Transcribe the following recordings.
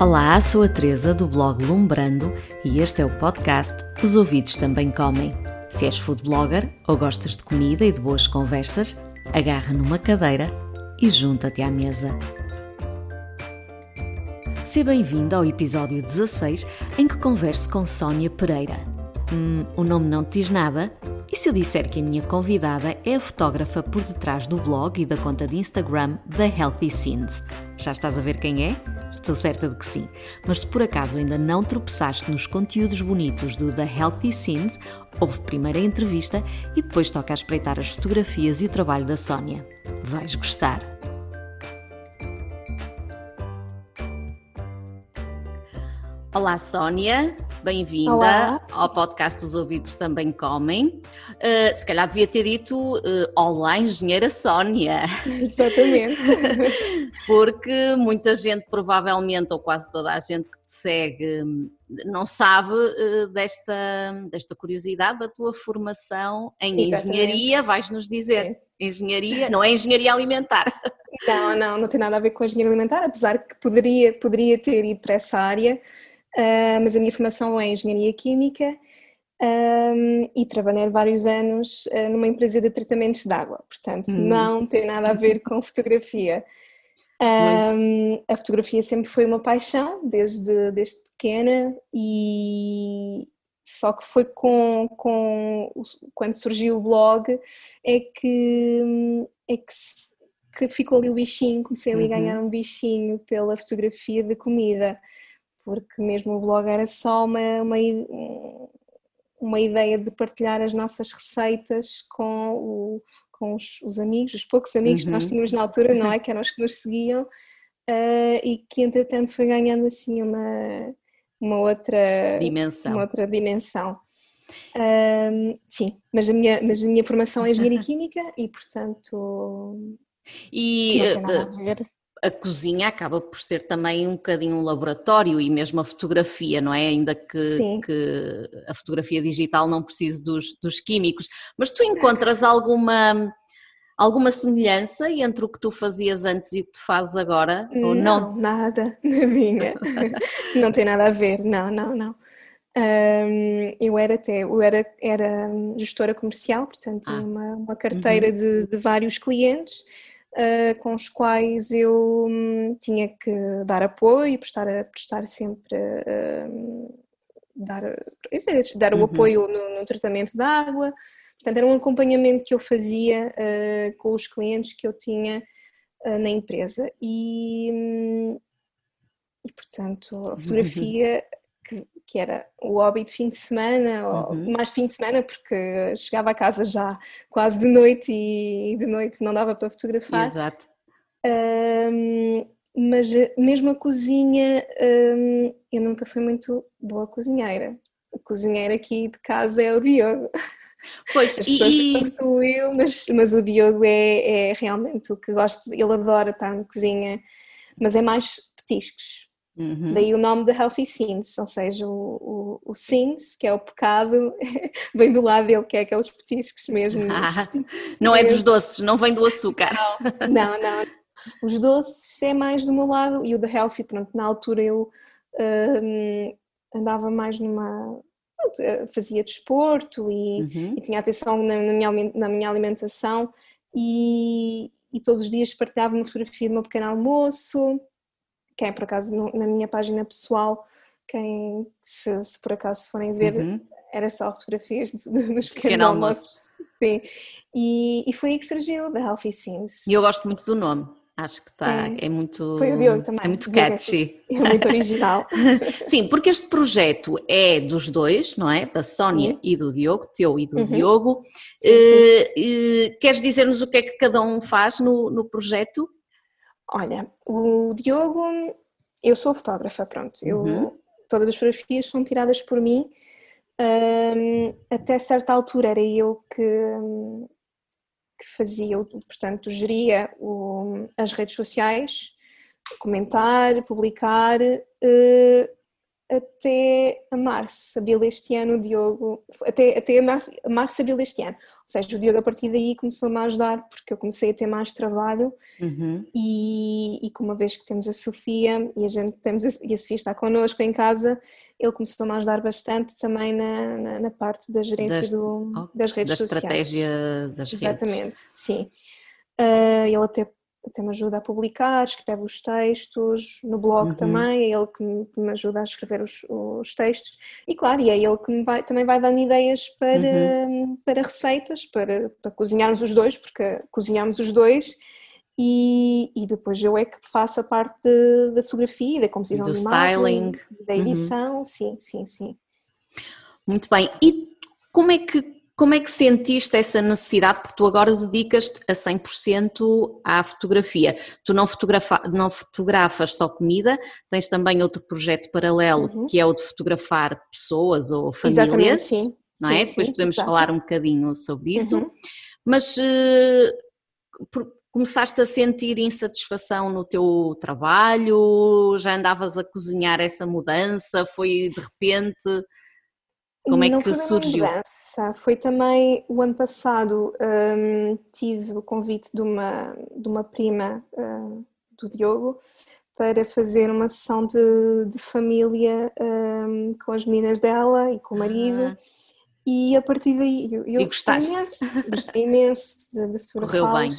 Olá, sou a Teresa do blog Lumbrando e este é o podcast Os Ouvidos Também Comem. Se és food blogger ou gostas de comida e de boas conversas, agarra numa cadeira e junta-te à mesa. Seja bem-vindo ao episódio 16 em que converso com Sónia Pereira. Hum, o nome não te diz nada? E se eu disser que a minha convidada é a fotógrafa por detrás do blog e da conta de Instagram da Healthy Scenes? Já estás a ver quem é? Estou certa de que sim. Mas se por acaso ainda não tropeçaste nos conteúdos bonitos do The Healthy Scenes, houve primeiro a entrevista e depois toca a espreitar as fotografias e o trabalho da Sónia. Vais gostar! Olá, Sónia. Bem-vinda ao podcast Os Ouvidos Também Comem. Uh, se calhar devia ter dito uh, Olá, Engenheira Sónia. Exatamente. Porque muita gente, provavelmente, ou quase toda a gente que te segue, não sabe uh, desta, desta curiosidade da tua formação em Exatamente. engenharia. Vais-nos dizer. Sim. Engenharia, não é engenharia alimentar. Não, não, não tem nada a ver com a engenharia alimentar, apesar que poderia, poderia ter ido para essa área uh, mas a minha formação é em Engenharia Química um, e trabalhei vários anos uh, numa empresa de tratamentos de água, portanto hum. não tem nada a ver com fotografia. Um, a fotografia sempre foi uma paixão desde, desde pequena e só que foi com, com quando surgiu o blog é que, é que, que ficou ali o bichinho, comecei ali a ganhar uhum. um bichinho pela fotografia de comida porque mesmo o blog era só uma, uma, uma ideia de partilhar as nossas receitas com, o, com os, os, amigos, os poucos amigos uhum. que nós uhum. tínhamos na altura, não é? Que eram os que nos seguiam uh, e que entretanto foi ganhando assim uma, uma outra dimensão. Uma outra dimensão. Uh, sim, mas a, minha, mas a minha formação é engenharia química e portanto e, não tem nada a eh, ver a cozinha acaba por ser também um bocadinho um laboratório e mesmo a fotografia, não é? Ainda que, que a fotografia digital não precise dos, dos, químicos. Mas tu encontras alguma, alguma semelhança entre o que tu fazias antes e o que tu fazes agora? Não, ou não? nada, na minha. não tem nada a ver, não, não, não. Um, eu era até, eu era, era gestora comercial, portanto, ah. uma, uma carteira uhum. de, de vários clientes uh, com os quais eu um, tinha que dar apoio, prestar, prestar sempre. Uh, dar, dar o uhum. apoio no, no, tratamento da água. Portanto, era um acompanhamento que eu fazia uh, com os clientes que eu tinha na empresa. E, um, e portanto, a fotografia que, que, era o hobby de fim de semana, ou uhum. mais de fim de semana, porque chegava a casa já quase de noite e de noite não dava para fotografar. Exato. Um, mas mesmo a cozinha, um, eu nunca fui muito boa cozinheira. A cozinheira aqui de casa é o Diogo. Pois, As pessoas e... sou eu, mas, mas o Diogo é, é realmente o que gosto, ele adora estar na cozinha, mas é mais petiscos, Uhum. Daí o nome de Healthy Sins, ou seja, o, o, o sins, que é o pecado, vem do lado dele, que é aqueles petiscos mesmo. Ah, não é dos doces, não vem do açúcar. Não, não, Os doces é mais do meu lado e o de Healthy, pronto, na altura eu um, andava mais numa. fazia desporto e, uhum. e tinha atenção na, na, minha, na minha alimentação e, e todos os dias partilhava uma fotografia do meu pequeno almoço quem é por acaso na minha página pessoal, quem se, se por acaso forem ver, uhum. era só fotografias dos pequenos almoços. Sim. E, e foi aí que surgiu The Healthy Scenes. E eu gosto muito do nome. Acho que está, é, é muito. Foi o Diogo também. É muito catchy. É muito original. Sim, porque este projeto é dos dois, não é? Da Sónia sim. e do Diogo, teu e do uhum. Diogo. Sim, sim. Uh, queres dizer-nos o que é que cada um faz no, no projeto? Olha, o Diogo, eu sou fotógrafa, pronto. Eu, uhum. Todas as fotografias são tiradas por mim. Um, até certa altura era eu que, que fazia, portanto, geria o, as redes sociais, comentar, publicar. Uh, até março, abril deste ano, o Diogo, até, até março, março, abril deste ano. Ou seja, o Diogo a partir daí começou-me a ajudar porque eu comecei a ter mais trabalho uhum. e, e como uma vez que temos a Sofia e a gente temos a, e a Sofia está connosco em casa, ele começou-me a ajudar bastante também na, na, na parte da gerência das, do, das redes da sociais. Da estratégia das redes. Exatamente, sim. Uh, ele até até me ajuda a publicar, escreve os textos, no blog uhum. também, é ele que me, que me, ajuda a escrever os, os, textos e claro, e é ele que vai, também vai dando ideias para, uhum. para receitas, para, para cozinharmos os dois, porque cozinhamos os dois e, e depois eu é que faço a parte da fotografia, da composição do de styling, da uhum. edição, uhum. sim, sim, sim. Muito bem, e como é que como é que sentiste essa necessidade? Porque tu agora dedicas-te a 100% à fotografia. Tu não, fotografa, não fotografas só comida, tens também outro projeto paralelo uhum. que é o de fotografar pessoas ou famílias. Exatamente, sim. Não é? sim, é? Depois podemos falar um bocadinho sobre isso. Uhum. Mas uh, começaste a sentir insatisfação no teu trabalho? Já andavas a cozinhar essa mudança? Foi de repente? Como é não que surgiu? Mudança. Foi também o ano passado um, tive o convite de uma, de uma prima uh, do Diogo para fazer uma sessão de, de família um, com as meninas dela e com o marido. Ah. E a partir daí eu, eu gostei imenso, gostei imenso. Correu bem.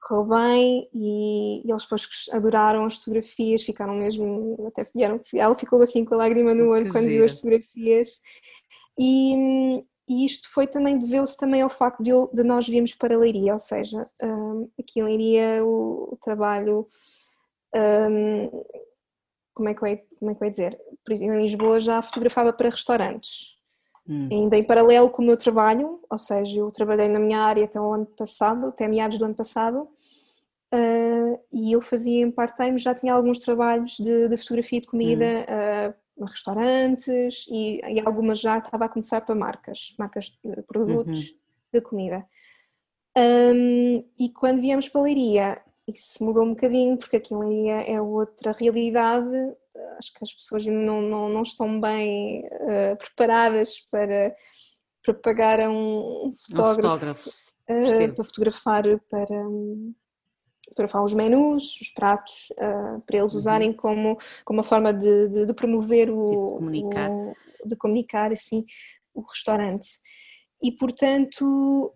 Correu bem e, e, eles depois adoraram as fotografias, ficaram mesmo, até vieram, ela ficou assim com a lágrima no olho que quando viu as fotografias e, e isto foi também, deveu-se também ao facto de, de, nós virmos para Leiria, ou seja, um, aqui em Leiria o, o trabalho, um, como, é que eu, como é que eu ia dizer? Por exemplo, em Lisboa já fotografava para restaurantes. Hum. Ainda em paralelo com o meu trabalho, ou seja, eu trabalhei na minha área até o ano passado, até meados do ano passado, uh, e eu fazia em part-time, já tinha alguns trabalhos de, de fotografia de comida hum. uh, restaurantes e, e algumas já estava a começar para marcas, marcas de produtos uhum. de comida. Um, e quando viemos para a Leiria, isso mudou um bocadinho, porque aqui em Leiria é outra realidade. Acho que as pessoas não, não, não estão bem uh, preparadas para, para pagar a um fotógrafo, um fotógrafo uh, para fotografar para, fotografar os menus, os pratos, uh, para eles uhum. usarem como, como uma forma de, de, de promover o de comunicar. o de comunicar assim o restaurante. E portanto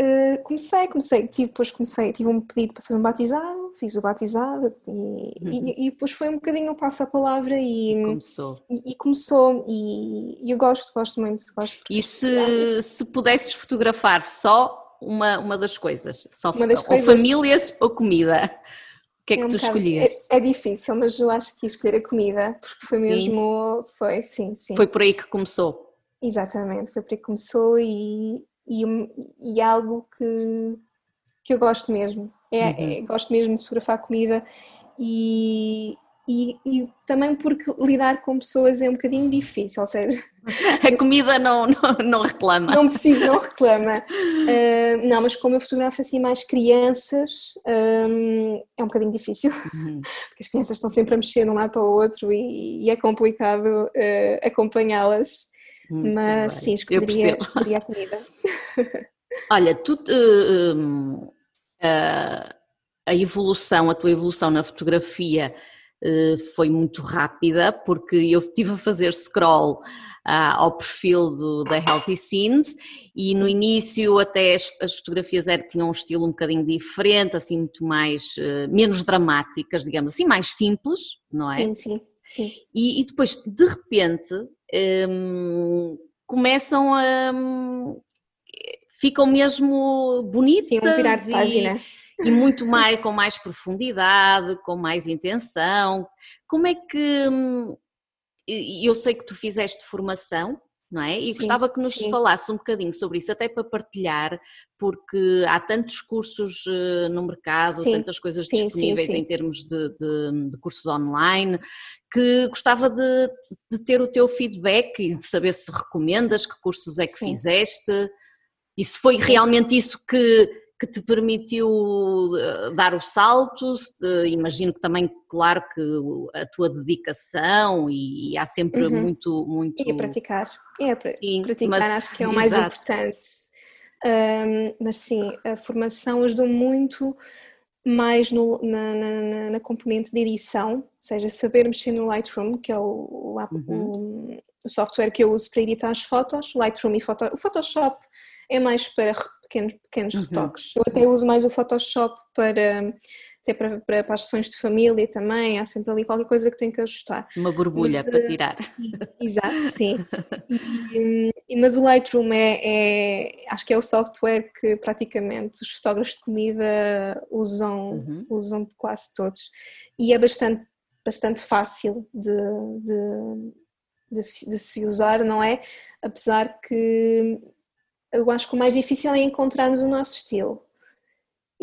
uh, comecei, comecei, tive, depois comecei, tive um pedido para fazer um batizado, fiz o batizado e, uhum. e, e depois foi um bocadinho o passo a palavra e começou. E, e começou e, eu gosto, gosto muito. Gosto e se, se pudesses fotografar só uma, uma das coisas, só uma das ou coisas... famílias ou comida. O que é, é que um tu escolhias? É, é, difícil, mas eu acho que ia escolher a comida, porque foi sim. mesmo, foi, sim, sim. Foi por aí que começou. Exatamente, foi por aí que começou e, e, e algo que, que eu gosto mesmo. É, uhum. é, gosto mesmo de fotografar comida e, e, e, também porque lidar com pessoas é um bocadinho difícil, ou seja... A comida não, não, não reclama. Não precisa, não reclama. Uh, não, mas como eu fotografo assim mais crianças, um, é um bocadinho difícil, uhum. porque as crianças estão sempre a mexer de um lado para o outro e, e é complicado uh, acompanhá-las. Muito mas bem. sim, escolheria, escolheria a comida. Olha, tu... Uh, a evolução, a tua evolução na fotografia foi muito rápida, porque eu estive a fazer scroll uh, ao perfil do, da Healthy Scenes e no início até as, as fotografias eram, tinham um estilo um bocadinho diferente, assim muito mais, uh, menos dramáticas, digamos assim, mais simples, não é? Sim, sim, sim. E, e depois, de repente, um, começam a... Um, ficam mesmo bonitas Sim, um virar e, página e muito mais com mais profundidade, com mais intenção. Como é que hum, eu sei que tu fizeste formação, não é? E sim, gostava que nos sim. falasse um bocadinho sobre isso, até para partilhar, porque há tantos cursos eh, no mercado, sim, tantas coisas disponíveis em termos de, de, de, cursos online, que gostava de, de, ter o teu feedback e de saber se recomendas, que cursos é que fizeste, e se foi realmente isso que, que te permitiu eh, dar o salto? Imagino que também, claro, que a tua dedicação e, há sempre uhum. muito, muito. E a praticar. É, sim, praticar mas, acho que é o mais exato. importante. Um, mas sim, a formação ajudou muito mais no, na, na, na, componente de edição, ou seja, saber mexer no Lightroom, que é o, uhum. o, software que eu uso para editar as fotos, Lightroom e o Photoshop é mais para pequenos, pequenos uhum. retoques. Eu até uso mais o Photoshop para até para, para, para, as sessões de família também, há sempre ali qualquer coisa que tem que ajustar. Uma borbulha mas, para tirar. Exato, sim. E, mas o Lightroom é, é, acho que é o software que praticamente os fotógrafos de comida usam, uhum. usam de quase todos. E é bastante, bastante fácil de, de, de, se, de se usar, não é? Apesar que eu acho que o mais difícil é encontrarmos o nosso estilo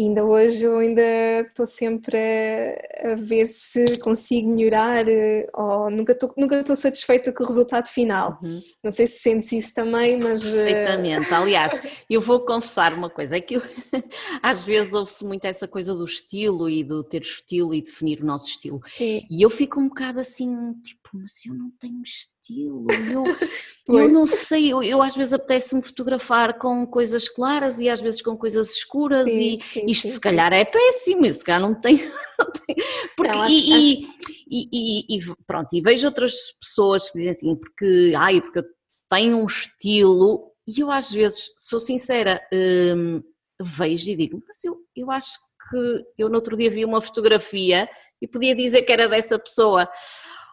ainda hoje eu ainda estou sempre a, a, ver se consigo melhorar eh, ou nunca estou nunca estou satisfeita com o resultado final. Uhum. Não sei se sentes isso também, mas eh, perfeitamente. Aliás, eu vou confessar uma coisa, é que eu, às vezes ouve-se muito essa coisa do estilo e do ter estilo e definir o nosso estilo. Sim. E eu fico um bocado assim, tipo, mas eu não tenho estilo estilo. Eu, eu não sei, eu, eu às vezes apetece-me fotografar com coisas claras e às vezes com coisas escuras sim, e sim, isto sim, se calhar é péssimo, se calhar não tenho porque, não, acho, e, acho... E, e, e, pronto, e vejo outras pessoas que dizem assim, porque, ai, porque eu tenho um estilo e eu às vezes, sou sincera, hum, vejo e digo, mas eu, eu acho que eu no outro dia vi uma fotografia e podia dizer que era dessa pessoa.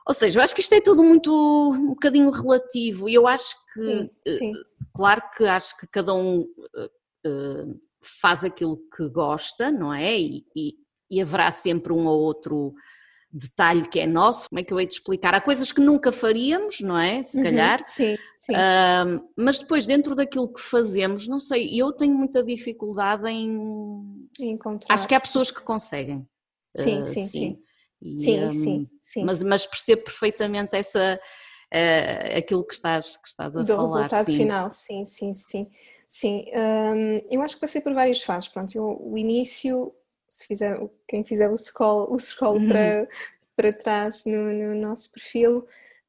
Ou seja, eu acho que isto é tudo muito um bocadinho relativo e eu acho que, sim, eh, sim. claro que acho que cada um uh, faz aquilo que gosta, não é? E, e, e, haverá sempre um ou outro detalhe que é nosso, como é que eu hei de explicar? Há coisas que nunca faríamos, não é? Se uhum, calhar. Sim, sim. Uh, mas depois, dentro daquilo que fazemos, não sei, eu tenho muita dificuldade em. Encontrar. Acho que há pessoas que conseguem. Sim, uh, sim, sim. sim. E, sim, um, sim, sim. Mas, mas percebo perfeitamente essa, uh, aquilo que estás, que estás a Do falar. Do resultado sim. final, sim, sim, sim. Sim, um, eu acho que passei por várias fases. Pronto, eu, o início, se fizer, quem fizer o scroll, o scroll uhum. para, para trás no, no nosso perfil,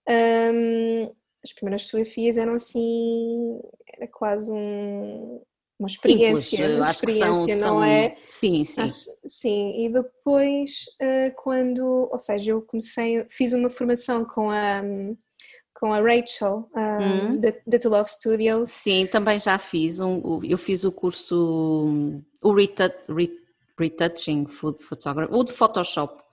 um, as primeiras fotografias eram assim, era quase um, uma experiência, Simples, uma experiência, são, não são... é? Sim, sim. Acho, sim, e depois eh, quando, ou seja, eu comecei, fiz uma formação com a com a Rachel hum. da, da To Love Studios. Sim, também já fiz, um, eu fiz o curso, o Retouching Food Photography, o de Photoshop.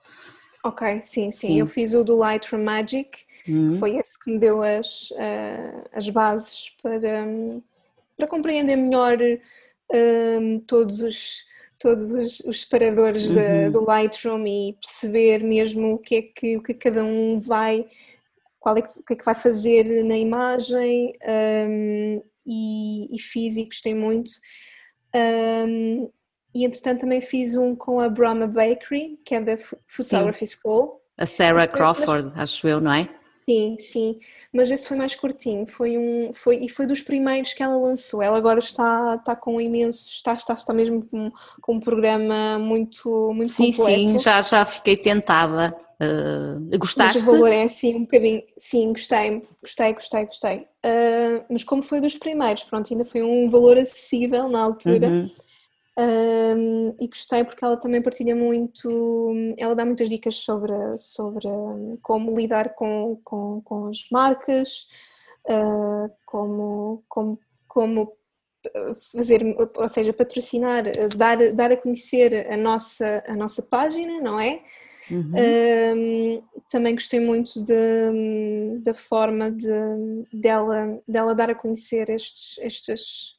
Ok, sim, sim, sim. eu fiz o do Lightroom Magic, hum. foi esse que me deu as, uh, as bases para para compreender melhor um, todos os todos os, os separadores uhum. do Lightroom e perceber mesmo o que é que, o que, é que cada um vai, qual é que, o que é que vai fazer na imagem um, e, e fiz e gostei muito. Um, e entretanto também fiz um com a Brahma Bakery, que é da Photography Sim. School. A Sarah Crawford, mas, acho eu, não é? Sim, sim, mas esse foi mais curtinho, foi um, foi, e foi dos primeiros que ela lançou. Ela agora está, está com imenso, está, está, está mesmo com, com um programa muito, muito sim, completo. Sim, já, já fiquei tentada. Uh, gostaste? Mas o valor é assim um bocadinho, sim, gostei, gostei, gostei, gostei. Uh, mas como foi dos primeiros, pronto, ainda foi um valor acessível na altura. Uhum. Um, e gostei porque ela também partilha muito, ela dá muitas dicas sobre, sobre como lidar com, com, com as marcas, uh, como, como, como fazer, ou seja, patrocinar, dar, dar a conhecer a nossa, a nossa página, não é? Uhum. Um, também gostei muito de, da forma de, dela, dela dar a conhecer estes, estes,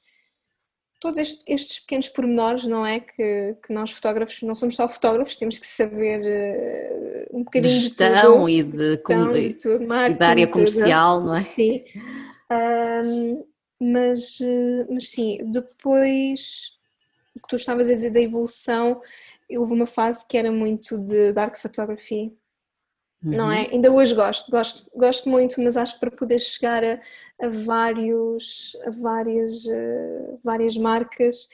todos estes, estes, pequenos pormenores, não é? Que, que, nós fotógrafos não somos só fotógrafos, temos que saber uh, um bocadinho de gestão e de, gestão, e, tudo, e da área comercial, tudo. não é? Sim. Um, mas, eh, mas sim, depois o que tu estavas a dizer da evolução, houve uma fase que era muito de dark photography, uhum. não é? Ainda hoje gosto, gosto, gosto muito, mas acho que para poder chegar a, a vários, a várias, uh, várias marcas,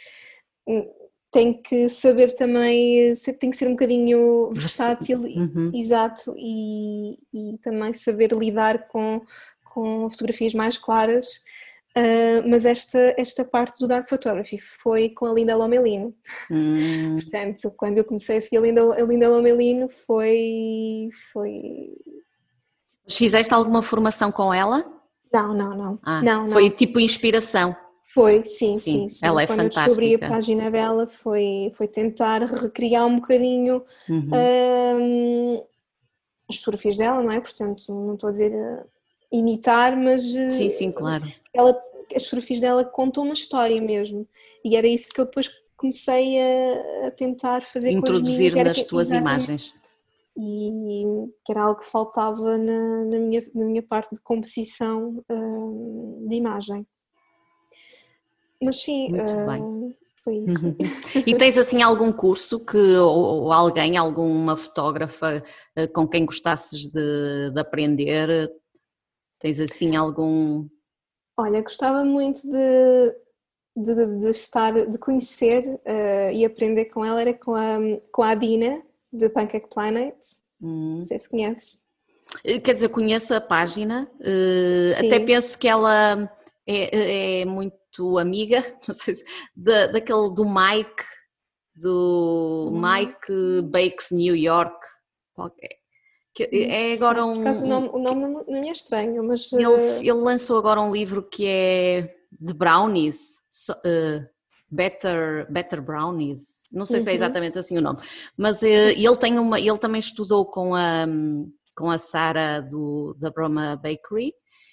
hum, tem que saber também, tem que ser um bocadinho versátil, uhum. exato, e, e, também saber lidar com, com fotografias mais claras. Uh, mas esta, esta parte do Dark Photography foi com a Linda Lomelino. Hum. Portanto, quando eu comecei a seguir a Linda, a Linda Lomelino foi, foi. Fizeste alguma formação com ela? Não, não, não. Ah, não, foi não. tipo inspiração. Foi, sim, sim, sim. Ela é Quando fantástica. eu descobri a página dela foi, foi tentar recriar um bocadinho uhum. um, as fotografias dela, não é? Portanto, não estou a dizer imitar, mas. Sim, sim, claro. Ela, as fotografias dela contam uma história mesmo. E era isso que eu depois comecei a, a tentar fazer Introduzir com as nas que, tuas imagens. E que era algo que faltava na, na, minha, na minha parte de composição uh, de imagem. Mas sim, Muito uh, bem. foi isso. Uhum. e tens assim algum curso que, ou, ou alguém, alguma fotógrafa uh, com quem gostasses de, de, aprender? Tens assim algum. Olha, gostava muito de, de, de estar, de conhecer uh, e aprender com ela, era com a, com a Dina, de Pancake Planet. Hum. Não sei se conheces. Quer dizer, conheço a página, até penso que ela é, é muito amiga, não sei se, da, daquele do Mike, do. Mike Bakes New York, qualquer. Que é agora um. o nome, o nome não, não é estranho, mas. Ele, uh... ele lançou agora um livro que é de brownies. Uh, Better, Better Brownies, não sei uhum. se é uhum. exatamente assim o nome, mas uh, ele tem uma, ele também estudou com a com a Sara do da Broma Bakery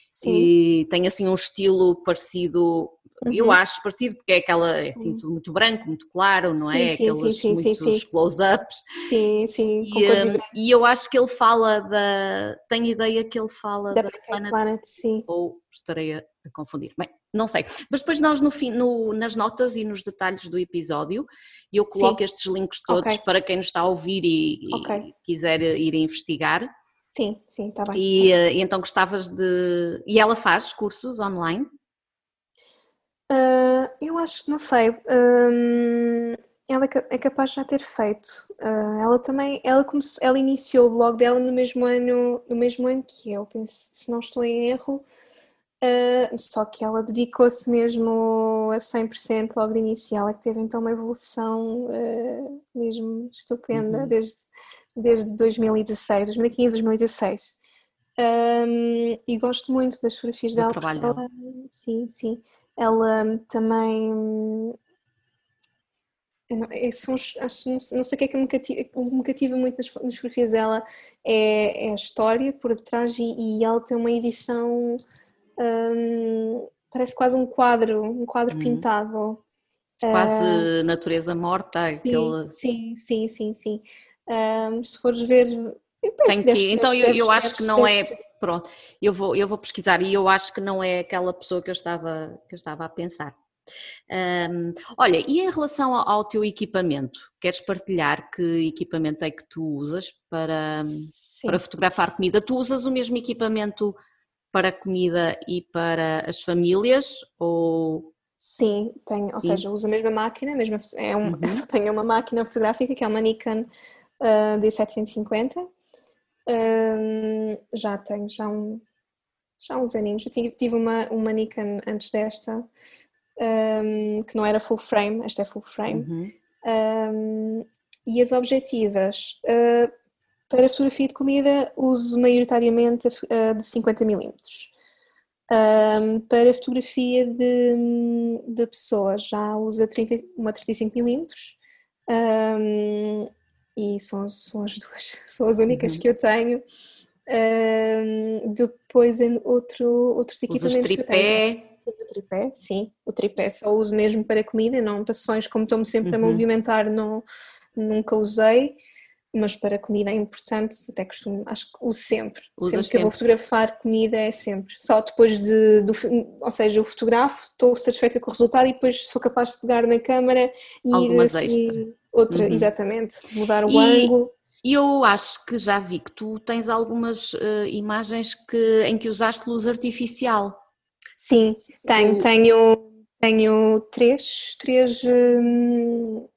Sim. e tem assim um estilo parecido Uhum. Eu acho parecido, porque é aquela, é assim, tudo muito branco, muito claro, não é? Sim, Aqueles sim, sim, muitos close-ups. Sim, sim. E, um, e, eu acho que ele fala da. Tenho ideia que ele fala da, da Planet, Planet, sim. Ou estarei a, a, confundir. Bem, não sei. Mas depois nós no fim, no, nas notas e nos detalhes do episódio, eu coloco estes links todos okay. para quem nos está a ouvir e, okay. e quiser ir investigar. Sim, sim, está bem. E, eh, e então gostavas de. E ela faz cursos online? Uh, eu acho não sei. Um, ela é capaz de já ter feito. Uh, ela também, ela, começou, ela iniciou o blog dela no mesmo ano, no mesmo ano que eu, penso, se não estou em erro. Uh, só que ela dedicou-se mesmo a 100% logo de inicial, é que teve então uma evolução uh, mesmo estupenda uhum. desde, desde 2016, 2015, 2016. Um, e gosto muito das fotografias dela. trabalho dela. Ela, sim, sim. Ela também. Não, é, são, acho, não sei o que é que me cativa, me cativa muito nas, nas fotografias dela é, é, a história por detrás e, e ela tem uma edição um, parece quase um quadro, um quadro uhum. pintado. Quase uh, natureza morta, sim, aquele... sim, sim, sim, sim. Um, se fores ver tem que, então eu, eu acho que não é, pronto, eu vou, eu vou pesquisar e eu acho que não é aquela pessoa que eu estava, que eu estava a pensar. Um, olha, e em relação ao, teu equipamento, queres partilhar que equipamento é que tu usas para, para fotografar comida? Tu usas o mesmo equipamento para comida e para as famílias ou Sim, tenho, ou Sim. seja, uso a mesma máquina, mesma, é um, uhum. só tenho uma máquina fotográfica que é uma Nikon uh, D750 um, já tenho já, um, já uns aninhos. Eu tive, tive uma, uma Nikon antes desta, um, que não era full frame, esta é full frame. Uhum. Um, e as objetivas uh, para fotografia de comida uso maioritariamente uh, de 50 mm. Um, para fotografia de, de pessoas já uso 30, uma 35 mm. Um, e são, são as duas, são as únicas uhum. que eu tenho. Um, depois em outro, outros equipamentos tripé. que eu tenho. O tripé, sim, o tripé só uso mesmo para comida, não para sessões, como estou-me sempre uhum. a movimentar, não, nunca usei, mas para comida é importante, até costumo, acho que uso sempre. Usas sempre que sempre. eu vou fotografar comida é sempre. Só depois de, do, ou seja, eu fotografo, estou satisfeita com o resultado e depois sou capaz de pegar na câmara e Algumas ir assim, Outra, uhum. exatamente, mudar o e, ângulo. E eu acho que já vi que tu tens algumas uh, imagens que, em que usaste luz artificial. Sim, tenho, tenho, tenho três, três, hum,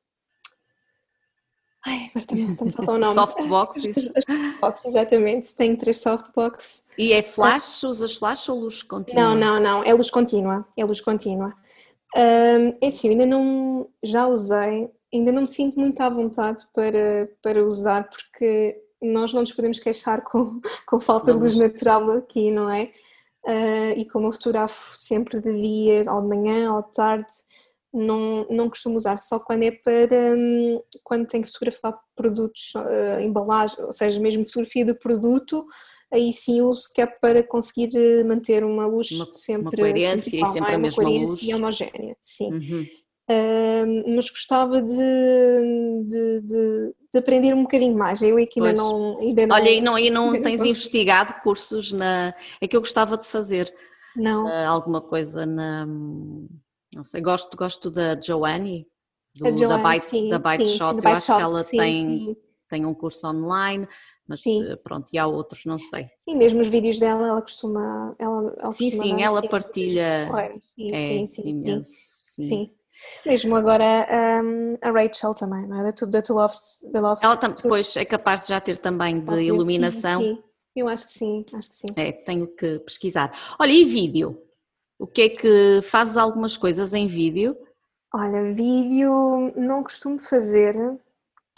Ai, agora também está falta o nome. Softboxes. Softbox, exatamente. Tenho três softboxes. E é flash? Usas flash ou luz contínua? Não, não, não. É luz contínua. É luz contínua. Um, é assim, ainda não. Já usei. Ainda não me sinto muito à vontade para, para usar, porque nós não nos podemos queixar com, com falta de luz natural aqui, não é? Uh, e como eu fotografo sempre de dia, ou de manhã, ou de tarde, não, não costumo usar, só quando é para um, quando tenho que fotografar produtos, uh, embalagem, ou seja, mesmo fotografia do produto, aí sim uso que é para conseguir eh, manter uma luz uma, sempre uma coerência igual, e sempre é? a mesma luz e homogénea, sim. Uhum. Uh, mas gostava de, de, de, de, aprender um bocadinho mais. Eu aqui ainda não, ainda não. Olha, e não, e não tens não investigado cursos na. É que eu gostava de fazer não. Uh, alguma coisa na não sei, gosto, gosto da Joanne, do, Joanne da Byte, sim, da Byte sim, Shot, sim, eu acho Shot, que ela sim, tem, tem um curso online, mas pronto, e há outros, não sei. E mesmo os vídeos dela, ela costuma. Ela, ela sim, costuma sim, ela sim, partilha. Sim, é, sim, sim, imenso, sim. sim. Mesmo agora um, a Rachel também, não é? Da, da To Love, da Love Ela depois é capaz de já ter também de iluminação. Sim, sim, eu acho que sim, acho que sim. É, tenho que pesquisar. Olha, e vídeo? O que é que fazes algumas coisas em vídeo? Olha, vídeo não costumo fazer,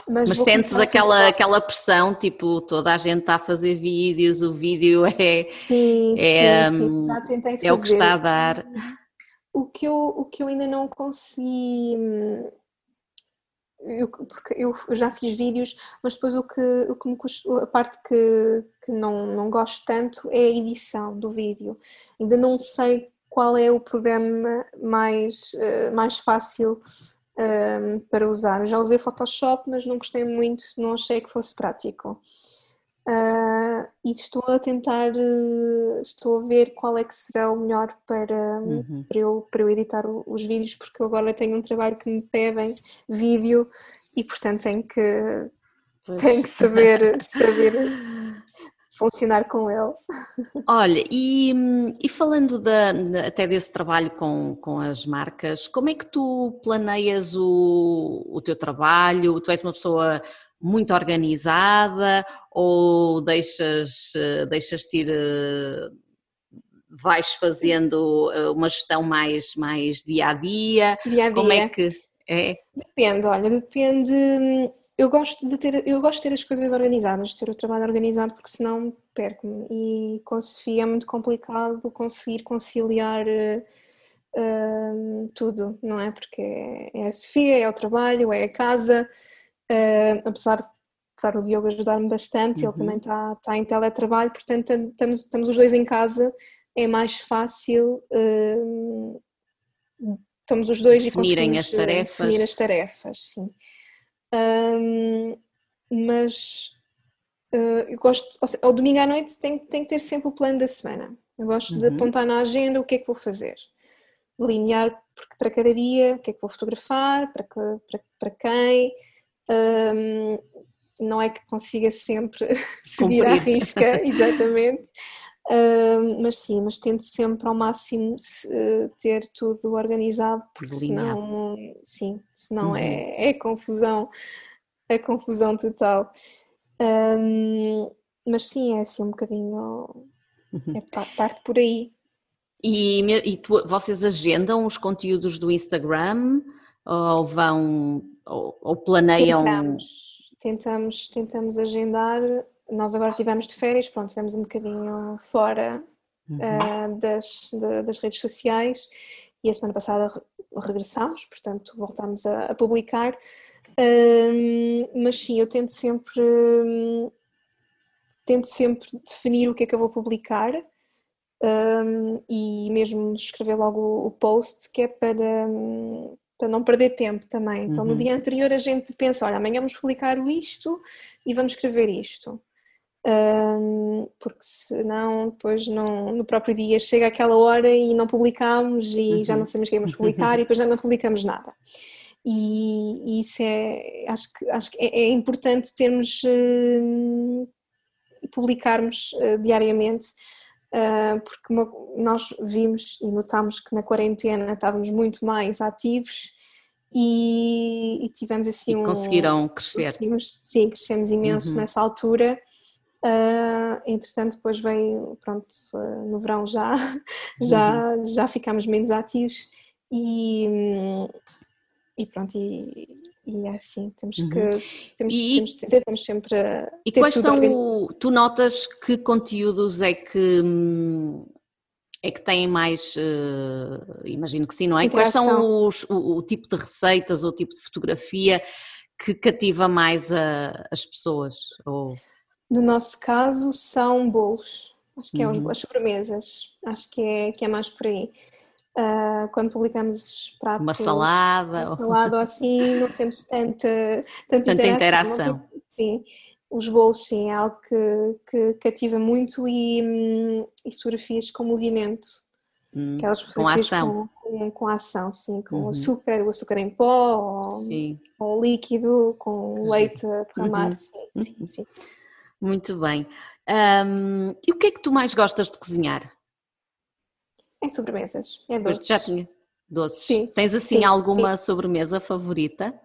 mas, mas sentes aquela, aquela pressão, tipo, toda a gente está a fazer vídeos, o vídeo é, sim, é, sim, sim. Já tentei fazer. é o que está a dar. O que eu, o que eu ainda não consegui. Eu, porque eu já fiz vídeos, mas depois o que, o que me custa, a parte que, que não, não gosto tanto é a edição do vídeo. Ainda não sei qual é o programa mais, uh, mais fácil um, para usar. Já usei Photoshop, mas não gostei muito, não achei que fosse prático. Uh, e estou a tentar, uh, estou a ver qual é que será o melhor para, uhum. para, eu, para eu editar o, os vídeos, porque eu agora tenho um trabalho que me pedem vídeo e portanto tenho que, tenho que saber, saber funcionar com ele. Olha, e, e falando da, até desse trabalho com, com as marcas, como é que tu planeias o, o teu trabalho? Tu és uma pessoa muito organizada ou deixas, deixas ir, vais fazendo eh, uma gestão mais, mais dia a dia? Dia a dia. Como é que é? Depende, olha, depende eu gosto de ter eu gosto de ter as coisas organizadas, de ter o trabalho organizado, porque senão perco-me. E com a Sofia é muito complicado conseguir conciliar uh, tudo, não é? Porque é a Sofia, é o trabalho, é a casa, uh, apesar, apesar do Diogo ajudar-me bastante, uhum. ele também está, está em teletrabalho, portanto estamos, estamos os dois em casa, é mais fácil. Uh, estamos os dois definirem e as tarefas. definir as tarefas, sim. Um, mas uh, eu gosto, seja, ao domingo à noite tem, tem que ter sempre o plano da semana. Eu gosto uhum. de apontar na agenda o que é que vou fazer, delinear para cada dia o que é que vou fotografar, para, que, para, para quem. Um, não é que consiga sempre seguir à risca, exatamente, uh, mas sim, mas tento sempre ao máximo uh, ter tudo organizado, porque senão, sim, senão uhum. é, é confusão, é confusão total. Um, mas sim, é assim um bocadinho, uhum. é parte por aí. E, e tu, vocês agendam os conteúdos do Instagram ou vão ou, ou planeiam? Tentamos, tentamos, tentamos agendar nós agora tivemos de férias, pronto, tivemos um bocadinho fora uhum. uh, das, de, das redes sociais e a semana passada regressámos, portanto voltámos a, a publicar. Um, mas sim, eu tento sempre um, tento sempre definir o que é que eu vou publicar um, e mesmo escrever logo o post que é para, para não perder tempo também. Então uhum. no dia anterior a gente pensa, olha, amanhã vamos publicar isto e vamos escrever isto um, porque senão depois não, no próprio dia chega aquela hora e não publicamos e uhum. já não sabemos o que vamos publicar e depois já não publicamos nada. E, e isso é, acho que, acho que é, é importante termos, uh, publicarmos uh, diariamente, porque uma, nós vimos e notámos que na quarentena estávamos muito mais ativos e, e tivemos assim e um. Conseguiram crescer. Sim, crescemos imenso uhum. nessa altura. Uh, entretanto, depois veio, pronto, uh, no verão já, já, uhum. já ficámos menos ativos e, e pronto, e, e é assim, temos uhum. que, temos, e, temos, tentamos sempre. E quais são, o, tu notas que conteúdos é que é que têm mais, uh, imagino que sim, não é? Interação. Quais são os, o, o, tipo de receitas ou o tipo de fotografia que cativa mais a, as pessoas? Ou... No nosso caso são bolos, acho que é uhum. as sobremesas, acho que é, que é mais por aí. Uh, quando publicamos pratos, uma salada, uma salada ou assim, não temos tanta, tanta, tanta interação. interação. sim os bolos sim, é algo que, que cativa muito e, hum, e fotografias com movimento. Hum, Aquelas fotografias com ação. Com, com, com ação, sim, com uhum. açúcar, o açúcar em pó, ou, ou líquido, com leite a derramar, uhum. sim, sim, uhum. sim. Muito bem. Um, e o que é que tu mais gostas de cozinhar? É sobremesas, é doces. já tinha doces. Sim. Tens assim sim, alguma sim. sobremesa favorita?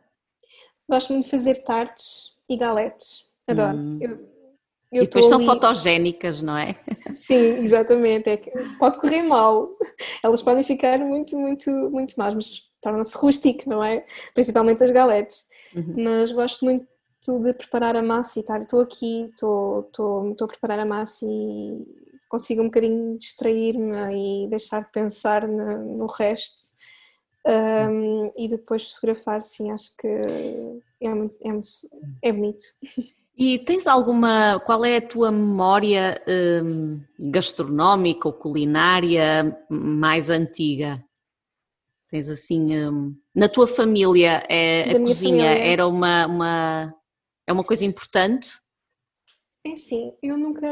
Gosto muito de fazer tartes e galetes. Adoro. Hum. Eu, eu e depois são ali... fotogénicas, não é? Sim, exatamente. É que pode correr mal. Elas podem ficar muito, muito, muito más, mas torna-se rústico, não é? Principalmente as galetes. Uhum. Mas gosto muito de preparar a massa e estar. Estou aqui, estou, estou, estou a preparar a massa e consigo um bocadinho distrair-me e deixar de pensar no, no resto. Um, e depois fotografar, sim, acho que é, é, é bonito. E tens alguma, qual é a tua memória hum, gastronómica ou culinária mais antiga? Tens assim, hum, na tua família é, a cozinha família. era uma, uma, é uma coisa importante? É sim, eu nunca,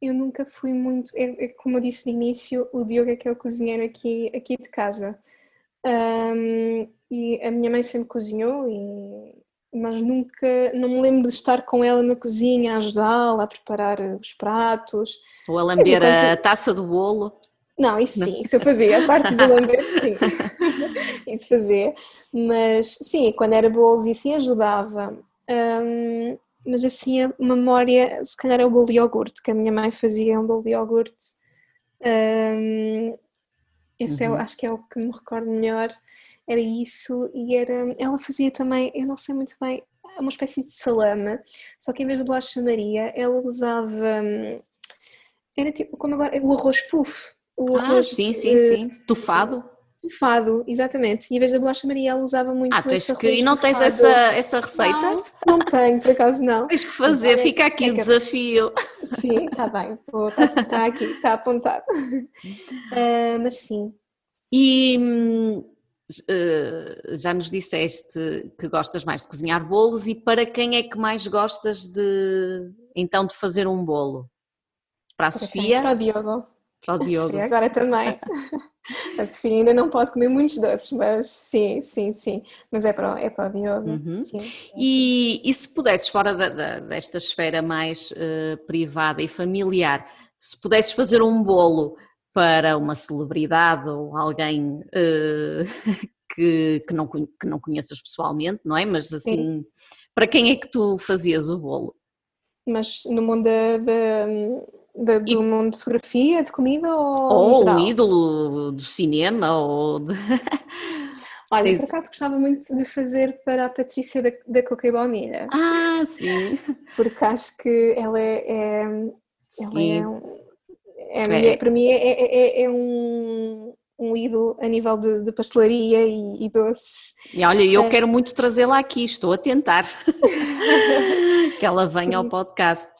eu nunca fui muito, é, é, como eu disse no início, o Diogo é que é o cozinheiro aqui, aqui de casa. Um, e a minha mãe sempre cozinhou e mas nunca, não me lembro de estar com ela na cozinha a ajudá-la a preparar os pratos. Ou a lamber a taça do bolo. Não, isso sim, isso eu fazia, a parte do lamber sim, isso fazia, mas sim, quando era bolos e sim ajudava, um, mas assim a memória, se calhar é o bolo de iogurte, que a minha mãe fazia um bolo de iogurte, um, esse uhum. é, acho que é o que me recordo melhor, era isso, e era, ela fazia também, eu não sei muito bem, uma espécie de salame, só que em vez de bolacha Maria, ela usava, era tipo, como agora, o arroz puff. O ah, arroz sim, sim, sim, tufado. Tufado, exatamente. E em vez da bolacha Maria, ela usava muito ah, tens que, E não tens essa, essa receita? Não, não tenho, por acaso não. Tens que fazer, fica aqui é o desafio. Sim, está bem, está tá aqui, está apontado. Uh, mas sim. E eh, já nos disseste que gostas mais de cozinhar bolos e para quem é que mais gostas de então de fazer um bolo? Para a para Sofia? Quem? Para o Diogo. Para o Diogo. Sofia agora também. a Sofia ainda não pode comer muitos doces, mas sim, sim, sim. Mas é para, é para o Diogo. Uhum. Sim. E, e se pudesses, fora da, da, desta esfera mais uh, privada e familiar, se pudesses fazer um bolo para uma celebridade ou alguém uh, que, que, não, que não conheças pessoalmente, não é? Mas assim, Sim. para quem é que tu fazias o bolo? Mas no mundo da, da, do e... mundo de fotografia, de comida ou. Ou um ídolo do cinema ou. De... Olha, por acaso gostava muito de fazer para a Patrícia da, da Coca. Ah, sim! Porque acho que ela é, é ela é um, é, é, para mim é, é, é, é um, um ídolo a nível de, de pastelaria e, e, doces. E olha, eu é. quero muito trazê-la aqui, estou a tentar que ela venha sim. ao podcast.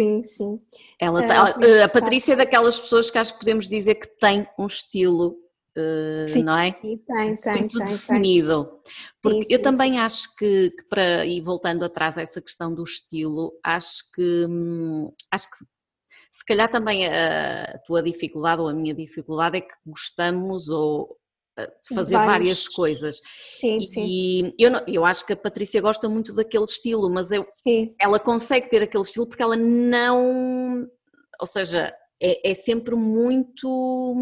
Sim, sim. Ela tá, a, a Patrícia é daquelas pessoas que acho que podemos dizer que tem um estilo Uh, sim, não é? Tem, tem, Muito tem, definido. Tem. Porque sim, eu sim, também acho que, que, para, e voltando atrás a essa questão do estilo, acho que hum, acho que se calhar também a, tua dificuldade ou a minha dificuldade é que gostamos ou eh, fazer Vários. várias coisas. Sim, e, sim. Eu, eu acho que a Patrícia gosta muito daquele estilo, mas eu, ela consegue ter aquele estilo porque ela não. Ou seja, é, é sempre muito.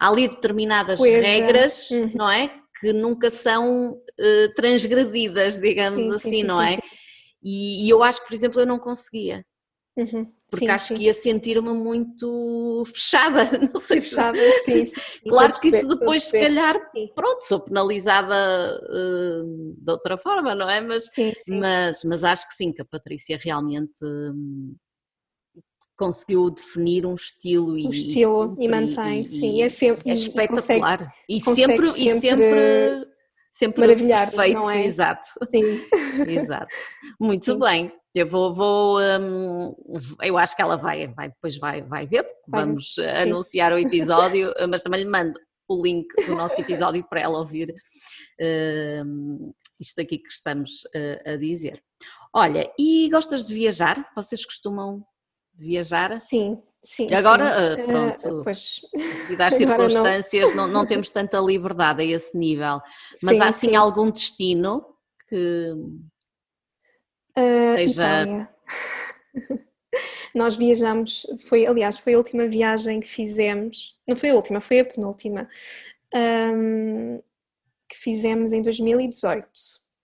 Há ali determinadas Coisa. regras, uhum. não é? que nunca são uh, transgredidas, digamos sim, assim, sim, não é? E, e, eu acho que, por exemplo, eu não conseguia. Uhum. Porque sim, acho sim. que ia sentir-me muito fechada, não sei fechada, sim, sim. Claro que isso depois, se calhar, pronto, sou penalizada uh, de outra forma, não é? Mas, mas, mas acho que sim, que a Patrícia realmente hum, conseguiu definir um estilo e, um estilo e, e mantém, e, sim, é sempre é espetacular e, consegue, e sempre, sempre, e sempre sempre maravilhar, perfeito, não é? exato. Sim. exato. Muito Sim. bem. Eu vou, vou um, eu acho que ela vai, vai depois vai, vai ver, vai. vamos Sim. anunciar o episódio, mas também lhe mando o link do nosso episódio para ela ouvir um, isto aqui que estamos a, a dizer. Olha, e gostas de viajar? Vocês costumam viajar? Sim, Sim, agora, sim. Eh, pronto, uh, pois, devido às circunstâncias, não. Não, não. temos tanta liberdade a esse nível. Mas sim, há assim sim. algum destino que uh, seja. Itália. Nós viajamos, foi, aliás, foi a última viagem que fizemos, não foi a última, foi a penúltima, um, que fizemos em 2018.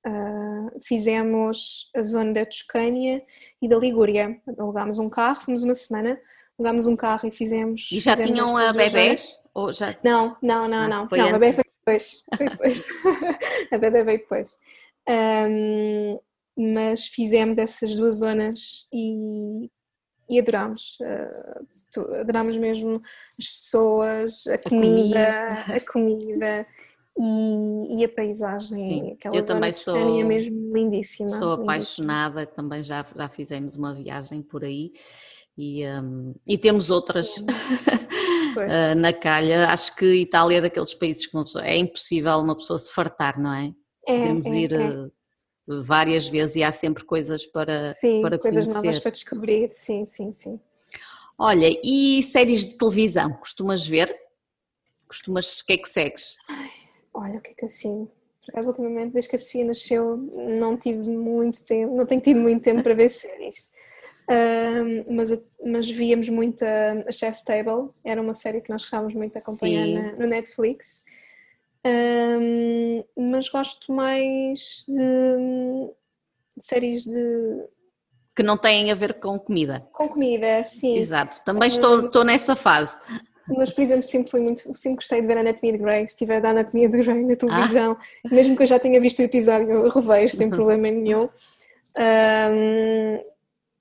Uh, fizemos a zona da Toscânia e da Ligúria. Alugámos um carro, fomos uma semana, alugámos um carro e fizemos. E já fizemos tinham a bebê? Ou já... Não, não, não, ah, não. Foi não a bebê foi depois. Foi depois. a bebê veio depois. Um, mas fizemos essas duas zonas e, e adorámos. Uh, adorámos mesmo as pessoas, a, a comida, comida, a comida e, e a paisagem. Sim, Aquela eu também sou, é mesmo lindíssima. Sou apaixonada, lindíssima. também já, já fizemos uma viagem por aí e, um, e temos outras uh, na calha. Acho que Itália é daqueles países que pessoa, é impossível uma pessoa se fartar, não é? é Podemos é, ir é. Várias vezes e há sempre coisas para, sim, para coisas conhecer. novas para descobrir, sim, sim, sim. Olha, e séries de televisão, costumas ver? Costumas, o que é que segues? Ai, olha, o que é que eu sigo? Por acaso, ultimamente, desde que a Sofia nasceu, não tive muito tempo, não tenho tido muito tempo para ver séries. Um, mas, mas víamos muito a, a Chef's Table, era uma série que nós gostávamos muito de acompanhar na, no Netflix. Um, mas gosto mais de, de, séries de. Que não têm a ver com comida. Com comida, sim. Exato, também estou, estou nessa fase. Mas, por exemplo, sempre fui muito, sempre gostei de ver a Anatomia de Grey, se tiver da Anatomia de Grey na televisão, ah. mesmo que eu já tenha visto o episódio, eu revejo sem problema nenhum. Um,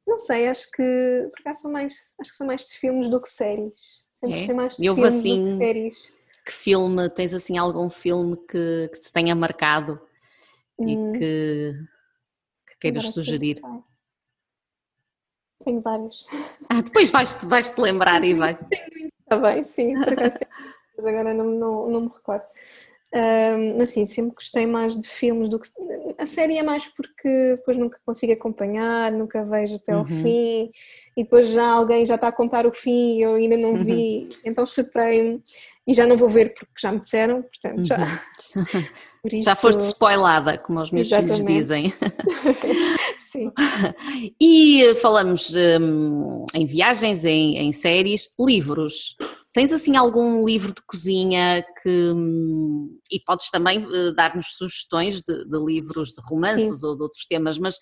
não sei, acho que por acaso são mais, acho que são mais de filmes do que séries. Sempre é? mais de e filmes assim, do que assim, séries. Que filme, tens assim algum filme que, que te tenha marcado hum. e que, que queiras sugerir? Tenho vários. Ah, depois vais-te vais -te lembrar e vai. Está bem, sim, por acaso tenho, mas agora não, não, não me recordo. Um, mas sim, sempre gostei mais de filmes do que. A série é mais porque depois nunca consigo acompanhar, nunca vejo até uhum. ao fim, e depois já alguém já está a contar o fim e eu ainda não vi, uhum. então chatei-me e já não vou ver porque já me disseram, portanto já. Uhum. Isso... Já foste spoilada, como os meus Exatamente. filhos dizem. Sim. E falamos um, em viagens, em, em séries, livros. Tens assim algum livro de cozinha que. E podes também eh, dar-nos sugestões de, de, livros de romances Sim. ou de outros temas, mas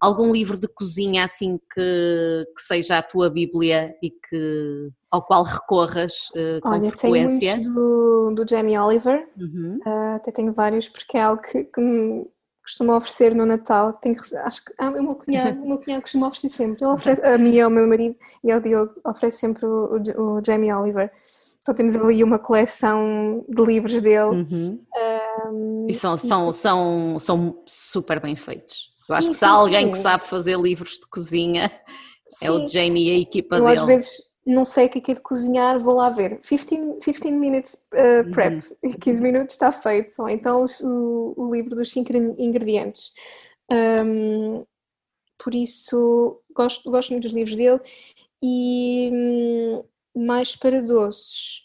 algum livro de cozinha assim que, que seja a tua Bíblia e que ao qual recorras uh, com Olha, frequência? Tenho do, do Jamie Oliver, uhum. uh, até tenho vários porque é algo que, que me costuma oferecer no Natal. Tenho, acho que ah, o, meu cunhado, o meu cunhado costuma oferecer sempre. Ele oferece, a mim ao meu marido e ao Diogo oferece sempre o, o, o, Jamie Oliver. Então temos ali uma coleção de livros dele. Uhum. Um, e são, são, são, são super bem feitos. Sim, Eu acho que se há alguém sim. que sabe fazer livros de cozinha é o Jamie e a equipa Eu, dele. Às vezes não sei o que é que é de cozinhar, vou lá ver. 15, 15 minutes uh, prep, uhum. 15 minutos está feito. Ou então o, o livro dos 5 ingredientes. Um, por isso, gosto, gosto muito dos livros dele. E hum, mais para doces,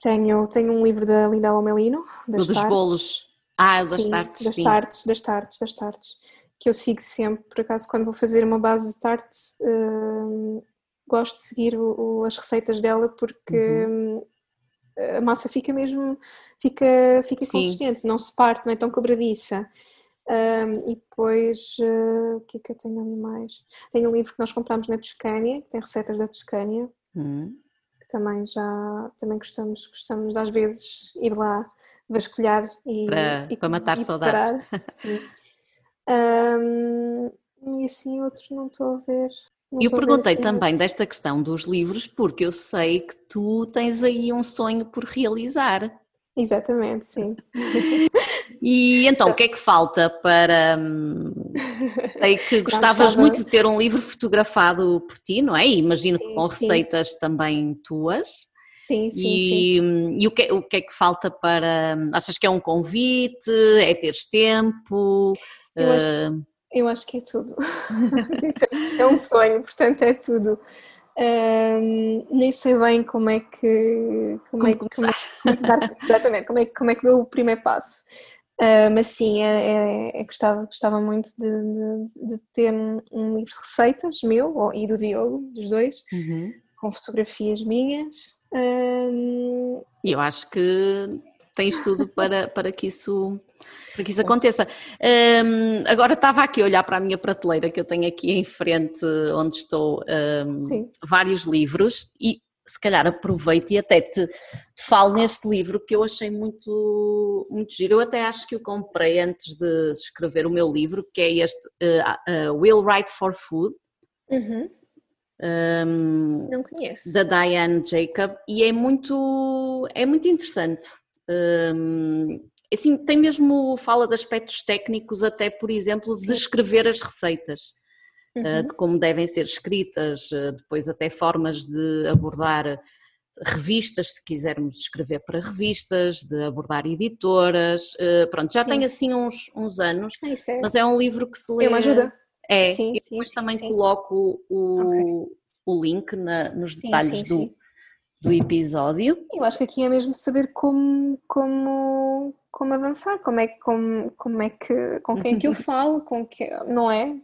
tenho, tenho um livro da Linda Almelino, das dos bolos. Ah, das sim, tartes, das sim. tartes, das tartes, das tartes. Que eu sigo sempre, por acaso, quando vou fazer uma base de tartes, uh, gosto de seguir o, o, as receitas dela porque uhum. a massa fica mesmo, fica, fica consistente, não se parte, não é tão cobradiça. Um, e depois, uh, o que é que eu tenho ali mais? Tenho um livro que nós compramos na Toscânia, que tem receitas da Toscânia, hum. que também já também gostamos, gostamos às vezes ir lá vasculhar e para, e, para matar e saudades. Sim. Um, e assim outros não estou a ver. Eu perguntei também desta questão dos livros porque eu sei que tu tens aí um sonho por realizar. Exatamente, sim. E então, o que é que falta para. Hum, sei que gostavas muito de ter um livro fotografado por ti, não é? E imagino que com sim. receitas também tuas. Sim, sim. E, sim. e o, que, o que é que falta para. Achas que é um convite? É teres tempo? Eu acho, uh... eu acho que é tudo. é um sonho, portanto é tudo. Um, nem sei bem como é que como, como é, como é, como é que dar, exatamente como é, como é que o primeiro passo uh, mas sim é, é, é, gostava, gostava muito de, de, de, ter um livro de receitas meu e do Diogo dos dois uhum. com fotografias minhas um, eu acho que tens tudo para, para que isso para que isso aconteça. Um, agora estava aqui a olhar para a minha prateleira que eu tenho aqui em frente onde estou um, vários livros e se calhar aproveito e até te, te, falo neste livro que eu achei muito, muito giro. Eu até acho que o comprei antes de escrever o meu livro, que é este uh, uh, Will Write for Food. Uhum. Um, Não conheço. Da Diane Jacob e é muito, é muito interessante. Um, assim, tem mesmo, fala de aspectos técnicos, até por exemplo, de escrever as receitas, eh, uhum. de como devem ser escritas, eh, depois até formas de abordar revistas, se quisermos escrever para revistas, de abordar editoras, eh, pronto, já sim. tem assim uns, uns anos, é. mas é um livro que se lê... É uma ajuda. É, sim, e depois sim, também coloco o, okay. o link na, nos detalhes do, do episódio. Eu acho que aqui é mesmo saber como, como, como avançar, como é, como, como é que, com quem é que eu falo, com que, não é?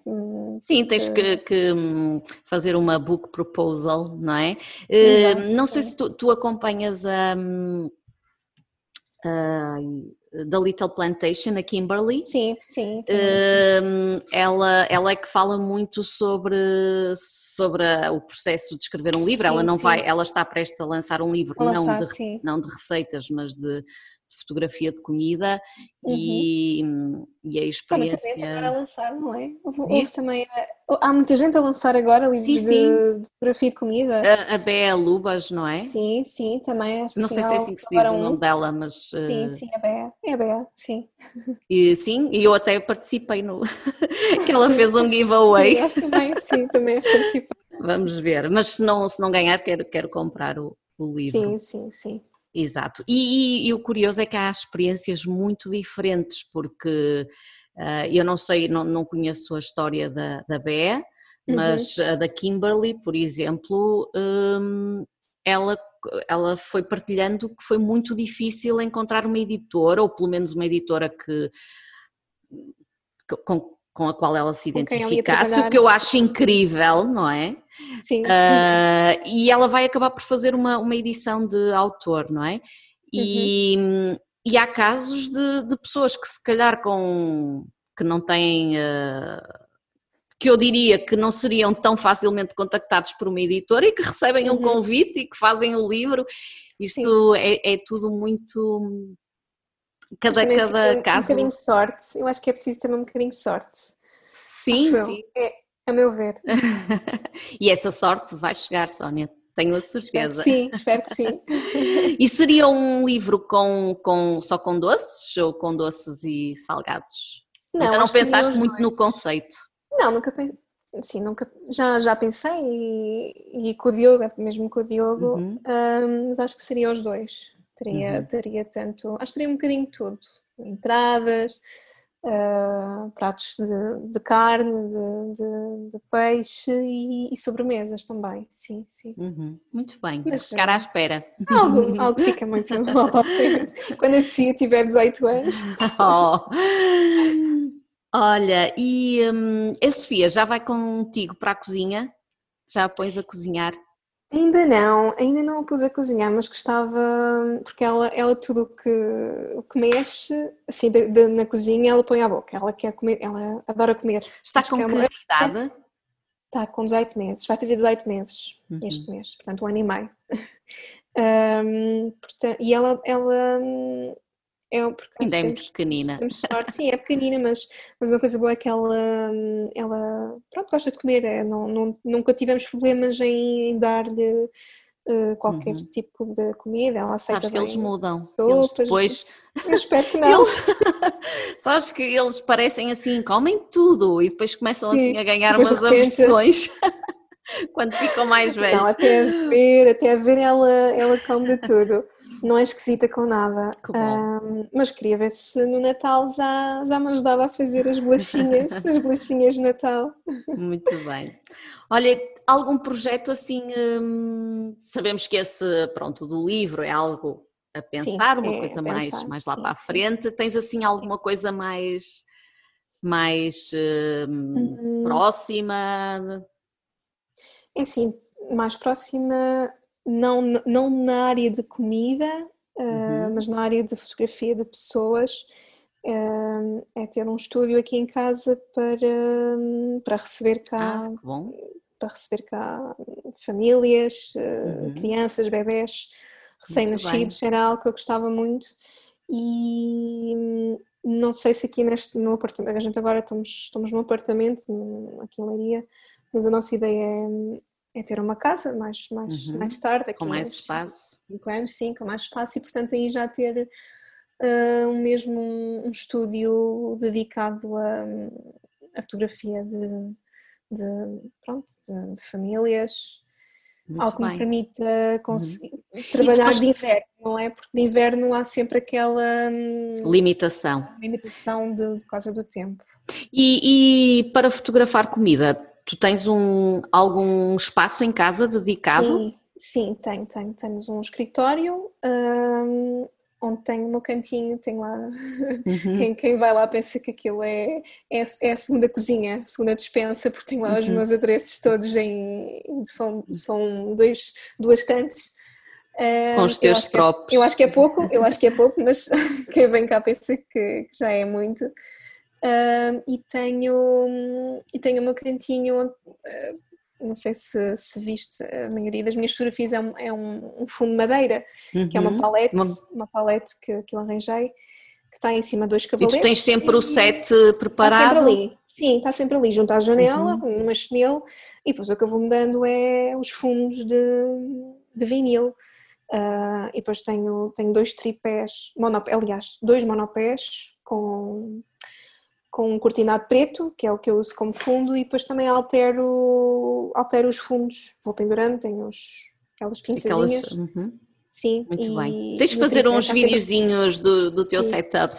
Sim, tens que, que hum, fazer uma book proposal, não é? Eh, Exato, não sei se tu, tu acompanhas a, hum, a da Little Plantation, a Kimberly. Sim, sim. Uh, ela, ela é que fala muito sobre, sobre o processo de escrever um livro. Sim, ela não sim. vai, ela está prestes a lançar um livro, não, de, não de receitas, mas de, fotografia de comida uhum. e, e a experiência. Há muita gente agora a lançar, não é? Houve, houve também, eh, há muita gente a lançar agora livros sim, sim. De, de, fotografia de comida. A, a Bea Lubas, não é? Sim, sim, também. Acho não sei se é assim que se diz um... o nome dela, mas. Eh, sim, sim, a Bea. É a Bea, sim. E, sim, e eu até participei no. que ela fez um giveaway. sim, acho também, sim, também participei. Vamos ver, mas se não, se não ganhar, quero, quero comprar o, o livro. Sim, sim, sim. Exato. E, e, e, o curioso é que há experiências muito diferentes, porque uh, eu não sei, não, não conheço a história da, da Bea, mas uhum. a da Kimberly, por exemplo, um, ela, ela foi partilhando que foi muito difícil encontrar uma editora, ou pelo menos uma editora que, com, com a qual ela se identificasse, o que eu acho incrível, não é? Sim, uh, E ela vai acabar por fazer uma, uma edição de autor, não é? E, uhum. e há casos de, de, pessoas que se calhar com que não têm uh, que eu diria que não seriam tão facilmente contactados por uma editora e que recebem uhum. um convite e que fazem o um livro. Isto é, é, tudo muito cada, cada caso. Um bocadinho de sorte, eu acho que é preciso ter um bocadinho de sorte. Sim, sim. É, a meu ver. e essa sorte vai chegar, Sónia, tenho a certeza. sim, espero que sim. e seria um livro com, com, só com doces ou com doces e salgados? Não, Ainda não pensaste muito dois. no conceito? Não, nunca pensei. Sim, nunca, já, já pensei e, e com o Diogo, mesmo com o Diogo, uhum. um, mas acho que seria os dois. Teria, uhum. teria tanto, acho que teria um bocadinho de tudo. Entradas, uh, pratos de, de carne, de, de, de peixe e, e, sobremesas também, sim, sim. Uhum. Muito bem, Mas, ficar à espera. Algo, algo fica muito frente. Quando a Sofia tiver 18 anos. Oh. Olha, e hum, a Sofia já vai contigo para a cozinha? Já a pões a cozinhar? Ainda não, ainda não a pus a cozinhar, mas gostava, porque ela, ela tudo que, o que mexe, assim, de, de, na cozinha, ela põe à boca, ela quer comer, ela adora comer. Está Acho com que, é uma, idade? Está com 18 meses, vai fazer 18 meses uhum. este mês, portanto um ano e meio. um, portanto, e ela, ela é, porque Ainda é muito pequenina. sorte. Sim, é pequenina, mas, mas uma coisa boa é que ela, ela pronto, gosta de comer. É, não, não, nunca tivemos problemas em, dar-lhe uh, qualquer uhum. tipo de comida. Ela aceita Sabes que eles mudam. Sopas, eles depois. Eu espero que não. Eles... Sabes que eles parecem assim, comem tudo e depois começam assim a ganhar umas repente... aversões. Quando ficam mais velhos. Não, até a ver, até a ver ela, ela come de tudo não é esquisita com nada. Um, mas queria ver se no Natal já, já me ajudava a fazer as bolachinhas, as bolachinhas de Natal. Muito bem. Olha, algum projeto assim, hum, sabemos que esse, pronto, do livro é algo a pensar, sim, uma é coisa mais, pensar, mais lá sim, para a frente. Sim. Tens assim alguma coisa mais, mais hum, uhum. próxima? É assim, mais próxima não, não na área de comida, ah, uhum. uh, mas na área de fotografia de pessoas, uh, é ter um estúdio aqui em casa para, para receber cá. Ah, para receber cá famílias, ah, uhum. crianças, bebés recém-nascidos, era algo que eu gostava muito e não sei se aqui neste no apartamento, a gente agora estamos, estamos num apartamento aqui em Leiria, mas a nossa ideia é, é ter uma casa mais, mais, uhum. mais tarde. com mais espaço. anos, sim, com mais espaço e portanto aí já ter uh, mesmo um, um, estúdio dedicado a, a fotografia de, de, pronto, de, de famílias. Muito algo que bem. me permita conseguir uhum. trabalhar depois... de inverno, não é? Porque de inverno há sempre aquela hum, limitação, limitação de, por causa do tempo. E, e para fotografar comida, Tu tens um, algum espaço em casa dedicado? Sim, sim, tenho, tenho. Temos um escritório um, onde tenho o meu cantinho, tenho lá. Uhum. Quem, quem, vai lá pensa que aquilo é, é, é, a segunda cozinha, a segunda dispensa, porque tenho lá uhum. os meus adereços todos em. são, são dois, duas estantes. Com os teus eu próprios. É, eu acho que é pouco, eu acho que é pouco, mas quem vem cá pensa que, que já é muito. Uh, e tenho e tenho o meu cantinho onde, uh, não sei se, se viste a maioria das minhas fotografias é um, é um, um fundo de madeira uhum. que é uma uhum. palete uma, uma palete que, que eu arranjei que está em cima de dois cavaletes e tu tens sempre e, o set preparado está sempre ali sim está sempre ali junto à janela uhum. numa chinelo e depois o que eu vou mudando é os fundos de, de vinil uh, e depois tenho tenho dois tripés monopé, aliás dois monopés com com um cortinado preto, que é o que eu uso como fundo, e depois também altero, altero os fundos. Vou pendurando, tenho os, aquelas pinçazinhas. Aquelas, uhum. Sim. Muito bem. Tens de fazer uns videozinhos sempre... do, do teu Sim. setup.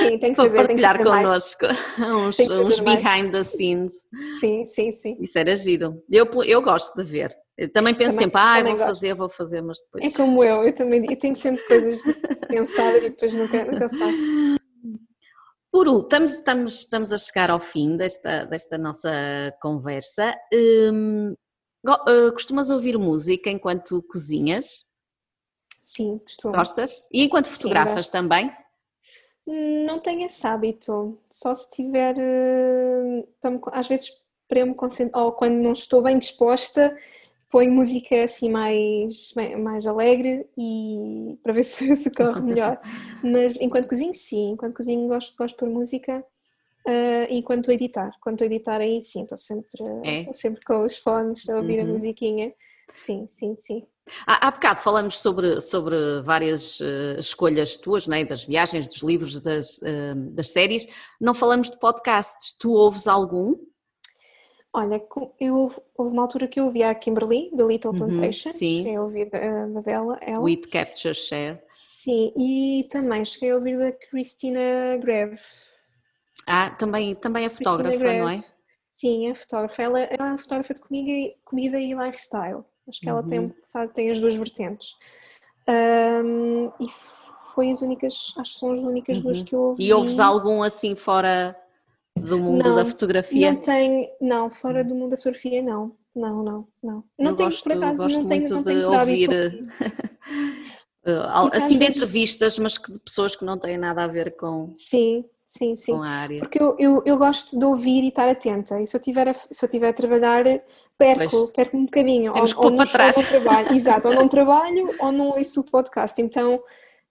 Sim, tem que fazer. Para partilhar que connosco uns, uns behind the scenes. Sim, sim, sim. Isso era giro. Eu, eu gosto de ver. Eu também penso também, sempre, ah, vou gosto. fazer, vou fazer, mas depois. É como eu, eu também eu tenho sempre coisas pensadas e depois nunca, nunca faço. Por último, estamos, estamos, estamos a chegar ao fim desta, desta nossa conversa. Hum, eh, costumas ouvir música enquanto cozinhas? Sim, costumo. Gostas? E enquanto fotografas Sim, também? Não tenho esse hábito, só se tiver, eh, às vezes para eu me concentrar, ou quando não estou bem disposta, ponho música assim mais, mais alegre e para ver se, se corre melhor. Mas enquanto cozinho, sim, enquanto cozinho gosto, gosto de pôr música. Uh, enquanto editar, quando editar aí sim, estou sempre, é? sempre com os fones a ouvir uhum. a musiquinha. Sim, sim, sim. Há, há bocado falamos sobre, sobre várias uh, escolhas tuas, né? das viagens, dos livros, das, uh, das séries. Não falamos de podcasts. Tu ouves algum? Olha, eu, houve uma altura que eu ouvi a Kimberly, da Little uhum, Plantation, sim. cheguei a ouvir da, da dela, ela. With Capture Share. Sim, e também cheguei a ouvir da Christina Greve. Ah, também, também é fotógrafa, não é? Sim, é fotógrafa. Ela, ela é uma fotógrafa de comida, comida e lifestyle. Acho que ela tem, uhum. tem as duas vertentes. Um, e foi as únicas, acho que são as únicas uhum. duas que eu ouvi. E ouves algum assim fora do mundo não, da fotografia? Não não, fora do mundo da fotografia não. não, não, não. Não eu tenho, gosto, por acaso, gosto não tenho, muito não de tenho ouvir eh, Porque às assim de entrevistas, mas que de pessoas que não têm nada a ver com, Sim, sim, sim. com a área. Porque eu, eu, eu gosto de ouvir e estar atenta. E se eu tiver a, se eu tiver a trabalhar, perco, Pois. perco um bocadinho. Temos ou, que ou para não, trás. Ou não trabalho. Exato, ou não trabalho ou não ouço o podcast. Então,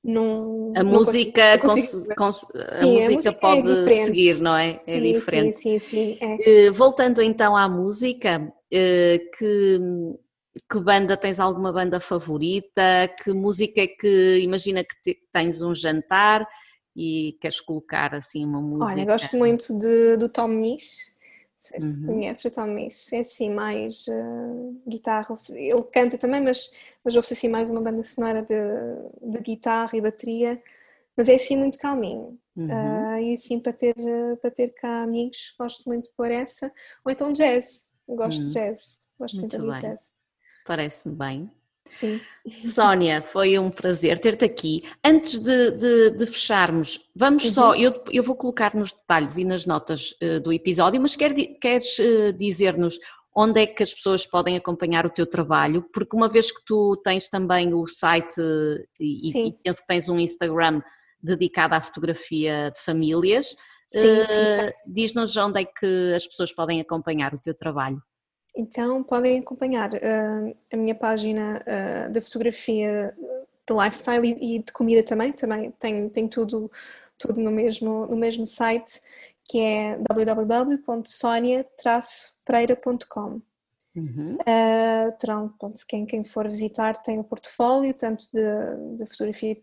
não. A não música, consigo- consigo cons- a Sim, a música música é pode diferente. seguir, não é? É Sim, diferente. Sim, sim, sim. É. Eh, Voltando então à música, eh, que, que banda tens alguma banda favorita? Que música é que imagina que te- tens um jantar e queres colocar assim uma música? Olha, gosto muito de, do Tom Misch. Sei se Uhum. conheces o Tom Misch. É assim, mais eh, guitarra. Ele canta também, mas, mas ouve-se assim mais uma banda sonora de, de guitarra e bateria. Mas é assim muito calminho. Uhum. Ah, e assim para ter, para ter cá amigos, gosto muito de pôr essa. Ou então jazz. Gosto Uhum. de jazz. Gosto muito, Muito de jazz. Parece-me bem. Sim. Sónia, foi um prazer ter-te aqui. Antes de, de- de fecharmos, vamos só, eu, eu vou colocar nos detalhes e nas notas eh, do episódio, mas quer, queres eh, dizer-nos onde é que as pessoas podem acompanhar o teu trabalho? Porque uma vez que tu tens também o site eh, e, e penso que tens um Instagram dedicado à fotografia de famílias, eh, diz-nos onde é que as pessoas podem acompanhar o teu trabalho. Então podem acompanhar ah, a minha página ah, de fotografia de lifestyle e, e de comida também. Também tem, tem tudo, tudo no, mesmo, no mesmo site que é www.sonia-pereira.com. Uhum. Uh, terão, pronto, quem, quem for visitar tem o portfólio, tanto de, de fotografia de,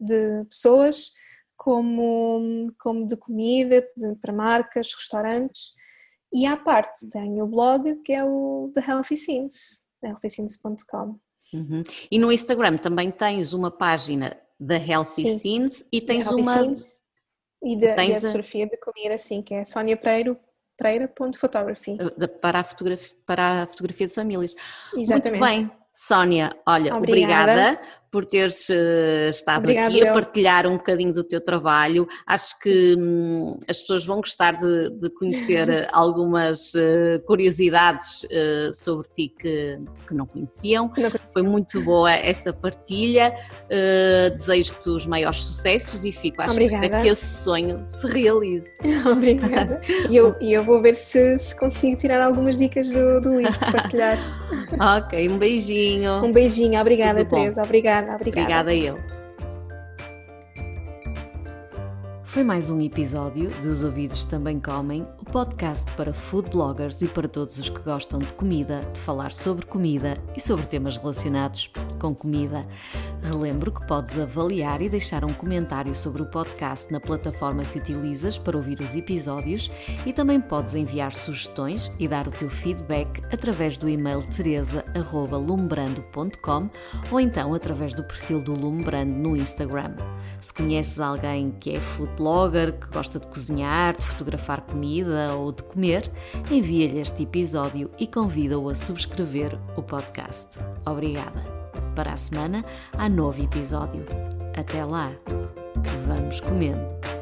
de pessoas, como, como de comida, de- para marcas, restaurantes. E à parte tem o blog, que é o The Healthy Scenes, healthyscenes.com. Uhum. E no Instagram também tens uma página da Healthy Sim. Scenes e tens uma. Scenes E da, tens e a fotografia de comida, assim, que é Sonia Pereira, Pereira.photography. da- para, a fotografia, para a fotografia de famílias. Exatamente. Muito bem, Sónia, olha, Obrigada. obrigada por teres eh, estado Obrigada, aqui a partilhar um bocadinho do teu trabalho. Acho que hum, as pessoas vão gostar de, de conhecer eh, algumas eh, curiosidades eh, sobre ti que, que não conheciam. Não Foi muito boa esta partilha. Desejo-te os maiores sucessos e fico à espera Obrigada. que esse sonho se realize. Obrigada. E eu, eu vou ver se, se consigo tirar algumas dicas do, do livro para partilhar. Ok, um beijinho. Um beijinho, obrigada, Tudo bom. Obrigada, obrigada. Obrigada eu. Foi mais um episódio dos Ouvidos Também Comem, o podcast para food bloggers e para todos os que gostam de comida, de falar sobre comida e sobre temas relacionados com comida. Relembro que podes avaliar e deixar um comentário sobre o podcast na plataforma que utilizas para ouvir os episódios e também podes enviar sugestões e dar o teu feedback através do e-mail teresa.lumbrando.com ou então através do perfil do Lumbrando no Instagram. Se conheces alguém que é food blogger, que gosta de cozinhar, de fotografar comida ou de comer, envia-lhe este episódio e convida-o a subscrever o podcast. Obrigada. Para a semana há novo episódio. Até lá. Vamos comendo.